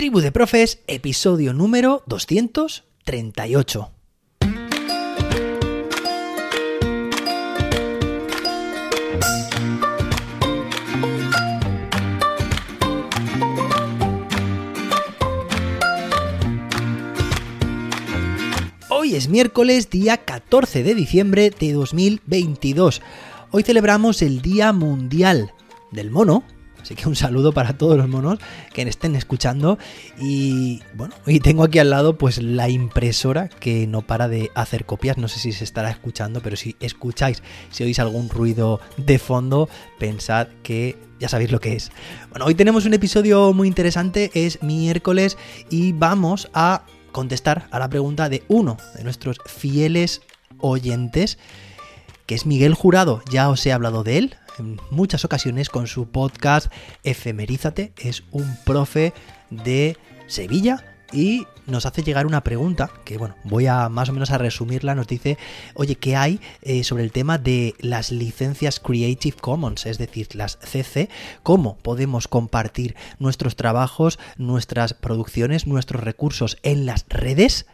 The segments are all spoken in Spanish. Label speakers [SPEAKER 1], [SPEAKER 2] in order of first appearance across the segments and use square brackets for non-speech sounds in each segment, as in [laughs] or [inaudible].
[SPEAKER 1] Tribu de Profes, episodio número 238. Hoy es miércoles, día 14 de diciembre de 2022. Hoy celebramos el Día Mundial del Mono, Así que un saludo para todos los monos que estén escuchando. Y bueno, y tengo aquí al lado pues la impresora que no para de hacer copias. No sé si se estará escuchando, pero si escucháis, si oís algún ruido de fondo, pensad que ya sabéis lo que es. Bueno, hoy tenemos un episodio muy interesante, es miércoles y vamos a contestar a la pregunta de uno de nuestros fieles oyentes, que es Miguel Jurado. Ya os he hablado de él en muchas ocasiones con su podcast Efemerízate. Es un profe de Sevilla y nos hace llegar una pregunta que bueno voy a más o menos a resumirla nos dice oye qué hay eh, sobre el tema de las licencias Creative Commons es decir las CC cómo podemos compartir nuestros trabajos nuestras producciones nuestros recursos en las redes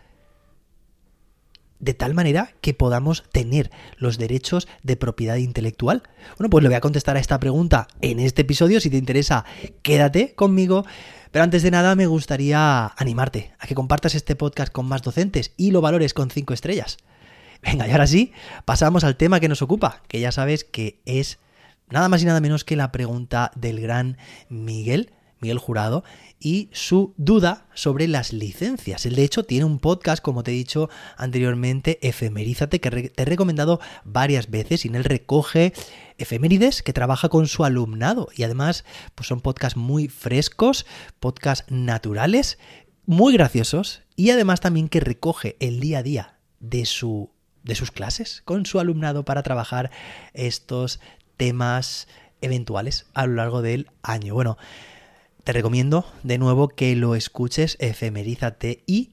[SPEAKER 1] de tal manera que podamos tener los derechos de propiedad intelectual? Bueno, pues le voy a contestar a esta pregunta en este episodio. Si te interesa, quédate conmigo. Pero antes de nada me gustaría animarte a que compartas este podcast con más docentes y lo valores con 5 estrellas. Venga, y ahora sí, pasamos al tema que nos ocupa, que ya sabes que es nada más y nada menos que la pregunta del gran Miguel, Miguel Jurado, y su duda sobre las licencias. Él de hecho tiene un podcast, como te he dicho anteriormente, Efemerízate, que te he recomendado varias veces y en él recoge efemérides que trabaja con su alumnado y además pues son podcasts muy frescos, podcasts naturales, muy graciosos y además también que recoge el día a día de su de sus clases con su alumnado para trabajar estos temas eventuales a lo largo del año. Bueno, te recomiendo de nuevo que lo escuches, efemerízate y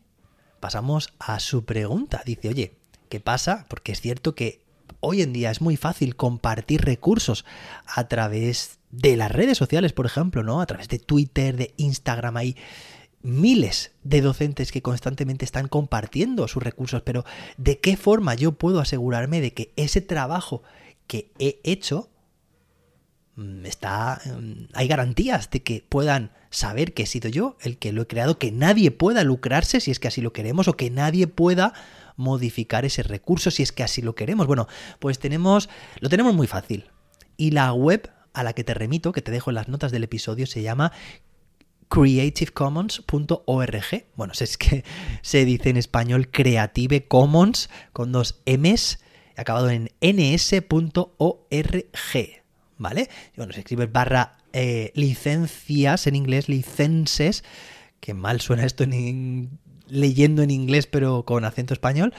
[SPEAKER 1] pasamos a su pregunta. Dice, oye, ¿qué pasa? Porque es cierto que hoy en día es muy fácil compartir recursos a través de las redes sociales, por ejemplo, ¿no? A través de Twitter, de Instagram, hay miles de docentes que constantemente están compartiendo sus recursos, pero ¿de qué forma yo puedo asegurarme de que ese trabajo que he hecho está mm, hay garantías de que puedan saber que he sido yo el que lo he creado, que nadie pueda lucrarse si es que así lo queremos o que nadie pueda modificar ese recurso si es que así lo queremos. Bueno, pues tenemos lo tenemos muy fácil. Y la web a la que te remito, que te dejo en las notas del episodio, se llama creativecommons.org. Bueno, es que [laughs] se dice en español Creative Commons con dos M's acabado en ns.org. ¿vale? Bueno, se escribe barra eh, licencias en inglés, licenses, que mal suena esto leyendo en inglés pero con acento español,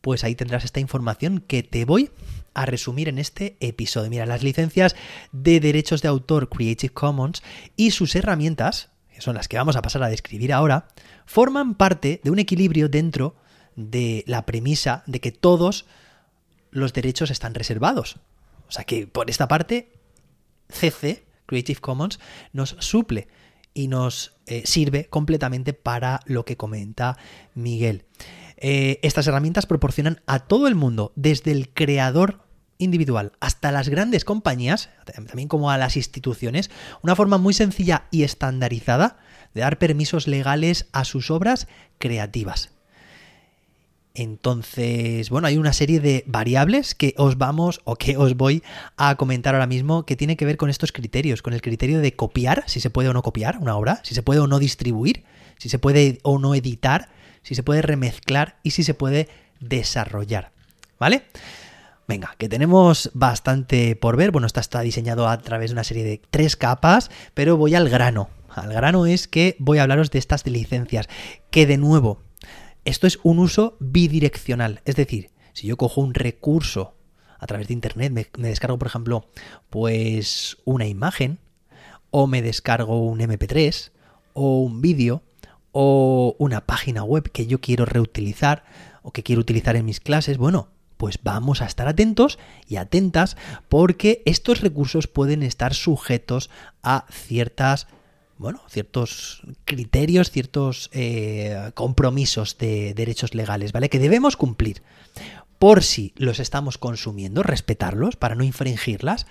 [SPEAKER 1] pues ahí tendrás esta información que te voy a resumir en este episodio. Mira, las licencias de derechos de autor Creative Commons y sus herramientas, que son las que vamos a pasar a describir ahora, forman parte de un equilibrio dentro de la premisa de que todos los derechos están reservados. O sea que por esta parte, CC, Creative Commons, nos suple y nos eh, sirve completamente para lo que comenta Miguel. Eh, estas herramientas proporcionan a todo el mundo, desde el creador individual hasta las grandes compañías, también como a las instituciones, una forma muy sencilla y estandarizada de dar permisos legales a sus obras creativas. Entonces, bueno, hay una serie de variables que os vamos o que os voy a comentar ahora mismo que tiene que ver con estos criterios, con el criterio de copiar, si se puede o no copiar una obra, si se puede o no distribuir, si se puede o no editar, si se puede remezclar y si se puede desarrollar. ¿Vale? Venga, que tenemos bastante por ver. Bueno, esta está diseñado a través de una serie de tres capas, pero voy al grano. Al grano es que voy a hablaros de estas licencias, que de nuevo, esto es un uso bidireccional, es decir, si yo cojo un recurso a través de internet, me, descargo, por ejemplo, pues una imagen, o me descargo un MP3, o un vídeo, o una página web que yo quiero reutilizar, o que quiero utilizar en mis clases, bueno, pues vamos a estar atentos y atentas porque estos recursos pueden estar sujetos a ciertas bueno, ciertos criterios, ciertos eh, compromisos de derechos legales, ¿vale? Que debemos cumplir. Por si los estamos consumiendo, respetarlos para no infringirlas,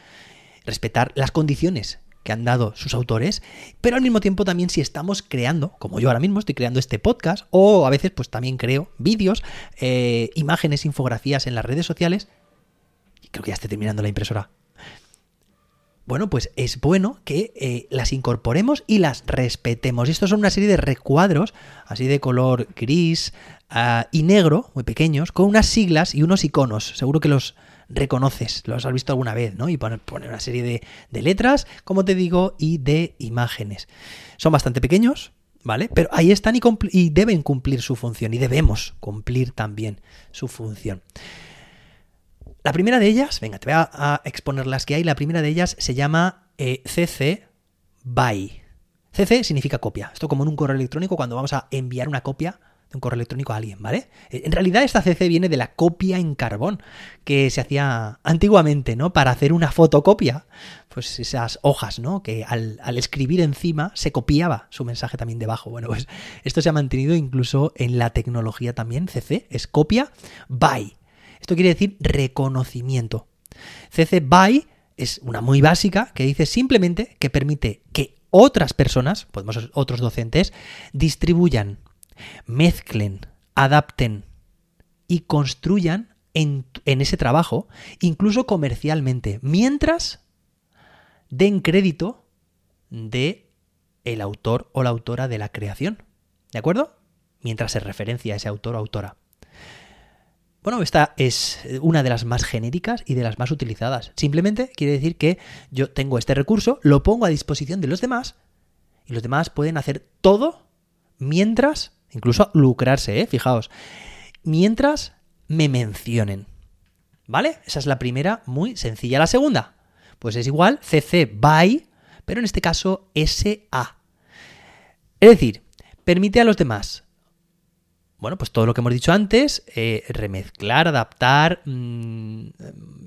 [SPEAKER 1] respetar las condiciones que han dado sus autores, pero al mismo tiempo también si estamos creando, como yo ahora mismo estoy creando este podcast, o a veces pues también creo vídeos, eh, imágenes, infografías en las redes sociales, y creo que ya estoy terminando la impresora. Bueno, pues es bueno que eh, las incorporemos y las respetemos. Estos son una serie de recuadros, así de color gris ah, y negro, muy pequeños, con unas siglas y unos iconos. Seguro que los reconoces, los has visto alguna vez, ¿no? Y poner, una serie de, letras, como te digo, y de imágenes. Son bastante pequeños, ¿vale? Pero ahí están y, y, deben cumplir su función y debemos cumplir también su función. La primera de ellas, venga, te voy a, exponer las que hay. La primera de ellas se llama eh, CC BY. CC significa copia. Esto como en un correo electrónico cuando vamos a enviar una copia un correo electrónico a alguien, ¿vale? Eh, en realidad esta CC viene de la copia en carbón que se hacía antiguamente, ¿no? Para hacer una fotocopia, pues esas hojas, ¿no? Que al, escribir encima se copiaba su mensaje también debajo. Bueno, pues esto se ha mantenido incluso en la tecnología también. CC es copia by. Esto quiere decir reconocimiento. CC by es una muy básica que dice simplemente que permite que otras personas, podemos ser otros docentes, distribuyan mezclen, adapten y construyan en, ese trabajo, incluso comercialmente, mientras den crédito de el autor o la autora de la creación. ¿De acuerdo? Mientras se referencia a ese autor o autora. Bueno, esta es una de las más genéricas y de las más utilizadas. Simplemente quiere decir que yo tengo este recurso, lo pongo a disposición de los demás y los demás pueden hacer todo mientras Incluso lucrarse, ¿eh? Fijaos. Mientras me mencionen. ¿Vale? Esa es la primera, muy sencilla. La segunda, pues es igual CC by, pero en este caso SA. Es decir, permite a los demás, bueno, pues todo lo que hemos dicho antes, eh, remezclar, adaptar, mm,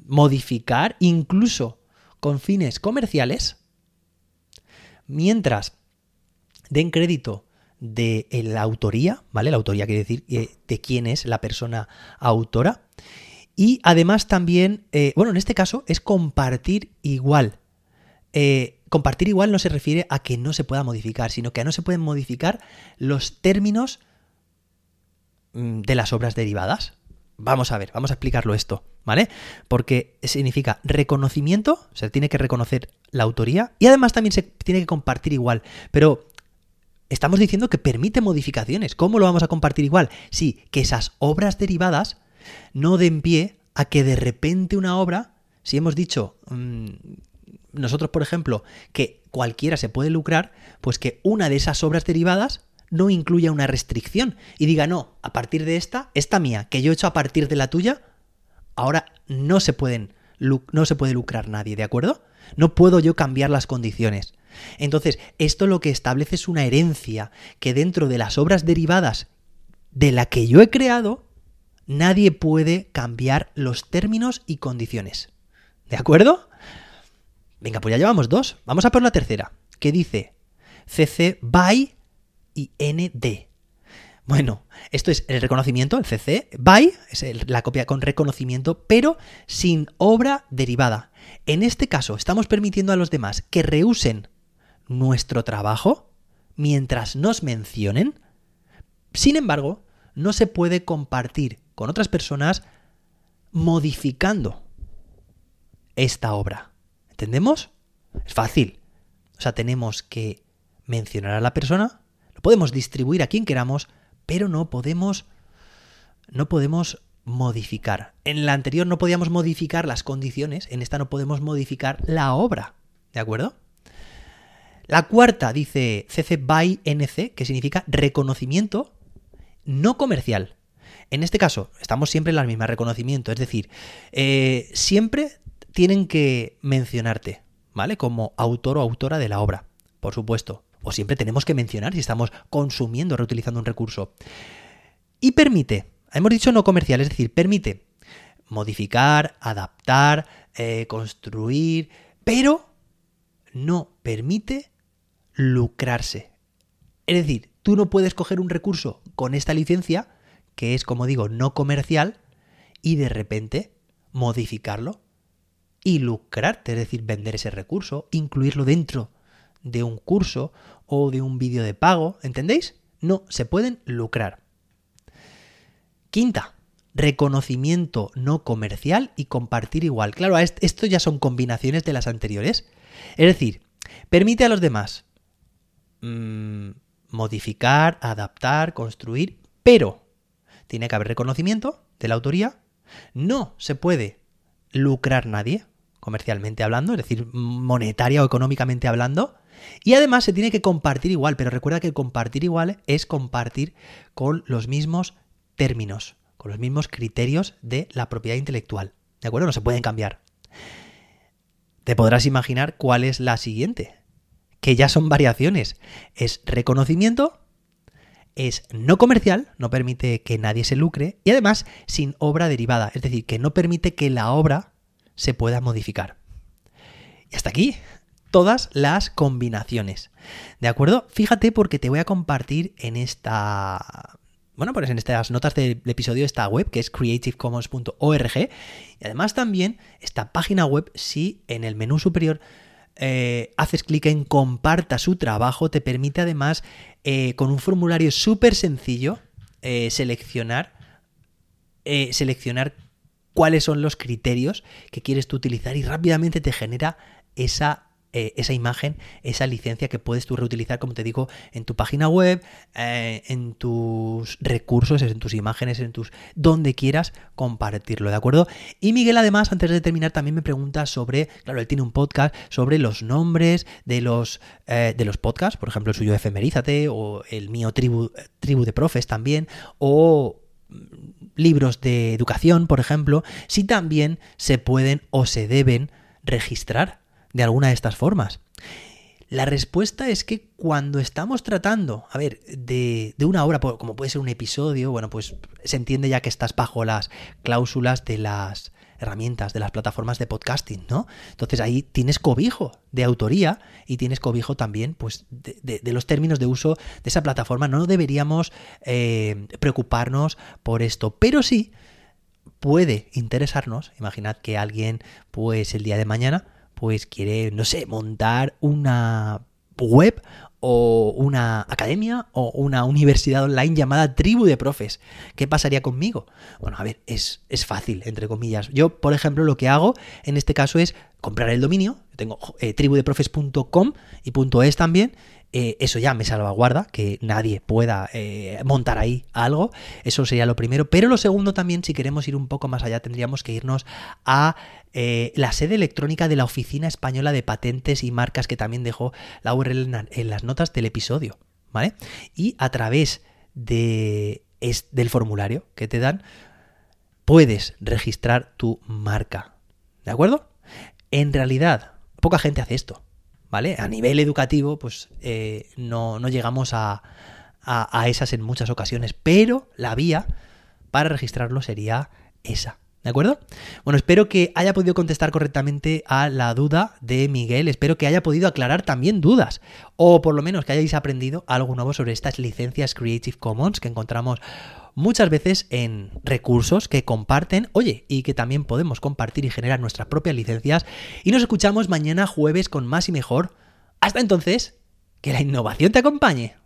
[SPEAKER 1] modificar, incluso con fines comerciales, mientras den crédito de la autoría, ¿vale? La autoría quiere decir eh, de quién es la persona autora. Y además también, eh, bueno, en este caso es compartir igual. Eh, compartir igual no se refiere a que no se pueda modificar, sino que no se pueden modificar los términos de las obras derivadas. Vamos a ver, vamos a explicarlo esto, ¿vale? Porque significa reconocimiento, se tiene que reconocer la autoría y además también se tiene que compartir igual. Pero estamos diciendo que permite modificaciones. ¿Cómo lo vamos a compartir igual? Sí, que esas obras derivadas no den pie a que de repente una obra, si hemos dicho mm, nosotros, por ejemplo, que cualquiera se puede lucrar, pues que una de esas obras derivadas no incluya una restricción y diga, no, a partir de esta, esta mía, que yo he hecho a partir de la tuya, ahora no se pueden, no se puede lucrar nadie, ¿de acuerdo? No puedo yo cambiar las condiciones. Entonces, esto lo que establece es una herencia que dentro de las obras derivadas de la que yo he creado, nadie puede cambiar los términos y condiciones. ¿De acuerdo? Venga, pues ya llevamos dos. Vamos a por la tercera, que dice CC by y ND. Bueno, esto es el reconocimiento, el CC. By es la copia con reconocimiento, pero sin obra derivada. En este caso, estamos permitiendo a los demás que reusen nuestro trabajo mientras nos mencionen. Sin embargo, no se puede compartir con otras personas modificando esta obra. ¿Entendemos? Es fácil. O sea, tenemos que mencionar a la persona, podemos distribuir a quien queramos, pero no podemos no podemos modificar. En la anterior no podíamos modificar las condiciones, en esta no podemos modificar la obra. ¿De acuerdo? La cuarta dice CC BY NC, que significa reconocimiento no comercial. En este caso, estamos siempre en la misma, reconocimiento, es decir, eh, siempre tienen que mencionarte, ¿vale? Como autor o autora de la obra, por supuesto. O siempre tenemos que mencionar si estamos consumiendo, reutilizando un recurso. Y permite, hemos dicho no comercial, es decir, permite modificar, adaptar, eh, construir, pero no permite lucrarse. Es decir, tú no puedes coger un recurso con esta licencia, que es, como digo, no comercial, y de repente modificarlo y lucrarte, es decir, vender ese recurso, incluirlo dentro de un curso o de un vídeo de pago, ¿entendéis? No, se pueden lucrar. Quinta, reconocimiento no comercial y compartir igual. Claro, esto ya son combinaciones de las anteriores. Es decir, permite a los demás mmm, modificar, adaptar, construir, pero tiene que haber reconocimiento de la autoría. No se puede lucrar nadie, comercialmente hablando, es decir, monetaria o económicamente hablando. Y además se tiene que compartir igual, pero recuerda que compartir igual es compartir con los mismos términos, con los mismos criterios de la propiedad intelectual. ¿De acuerdo? No se pueden cambiar. Te podrás imaginar cuál es la siguiente que ya son variaciones. Es reconocimiento, es no comercial, no permite que nadie se lucre y además sin obra derivada, es decir, que no permite que la obra se pueda modificar. Y hasta aquí todas las combinaciones. ¿De acuerdo? Fíjate porque te voy a compartir en esta bueno, pues en estas notas del episodio esta web que es creativecommons.org y además también esta página web si en el menú superior eh, haces clic en comparta su trabajo, te permite además eh, con un formulario súper sencillo eh, seleccionar, seleccionar cuáles son los criterios que quieres tú utilizar y rápidamente te genera esa eh, esa imagen, esa licencia que puedes tú reutilizar, como te digo, en tu página web, eh, en tus recursos, en tus imágenes, en tus. donde quieras compartirlo, ¿de acuerdo? Y Miguel, además, antes de terminar, también me pregunta sobre. Claro, él tiene un podcast sobre los nombres de los, eh, de los podcasts, por ejemplo, el suyo Efemerízate, o el mío Tribu, Tribu de Profes también, o mm, libros de educación, por ejemplo, si también se pueden o se deben registrar de alguna de estas formas? La respuesta es que cuando estamos tratando, a ver, de, una obra, como puede ser un episodio, bueno, pues se entiende ya que estás bajo las cláusulas de las herramientas, de las plataformas de podcasting, ¿no? Entonces ahí tienes cobijo de autoría y tienes cobijo también, pues, de, los términos de uso de esa plataforma. No deberíamos eh, preocuparnos por esto, pero sí puede interesarnos, imaginad que alguien, pues el día de mañana, pues quiere, no sé, montar una web o una academia o una universidad online llamada Tribu de Profes. ¿Qué pasaría conmigo? Bueno, a ver, es, es fácil, entre comillas. Yo, por ejemplo, lo que hago en este caso es comprar el dominio, tengo eh, tribudeprofes.com y .es también, eh, eso ya me salvaguarda, que nadie pueda eh, montar ahí algo, eso sería lo primero, pero lo segundo también, si queremos ir un poco más allá, tendríamos que irnos a eh, la sede electrónica de la Oficina Española de Patentes y Marcas, que también dejó la URL en, las notas del episodio, ¿vale? Y a través de, del formulario que te dan, puedes registrar tu marca, ¿de acuerdo? En realidad, poca gente hace esto. ¿vale? A nivel educativo, pues eh, no, llegamos a, a, esas en muchas ocasiones, pero la vía para registrarlo sería esa. ¿De acuerdo? Bueno, espero que haya podido contestar correctamente a la duda de Miguel. Espero que haya podido aclarar también dudas. O por lo menos que hayáis aprendido algo nuevo sobre estas licencias Creative Commons que encontramos muchas veces en recursos que comparten, oye, y que también podemos compartir y generar nuestras propias licencias. Y nos escuchamos mañana jueves con más y mejor. Hasta entonces, que la innovación te acompañe.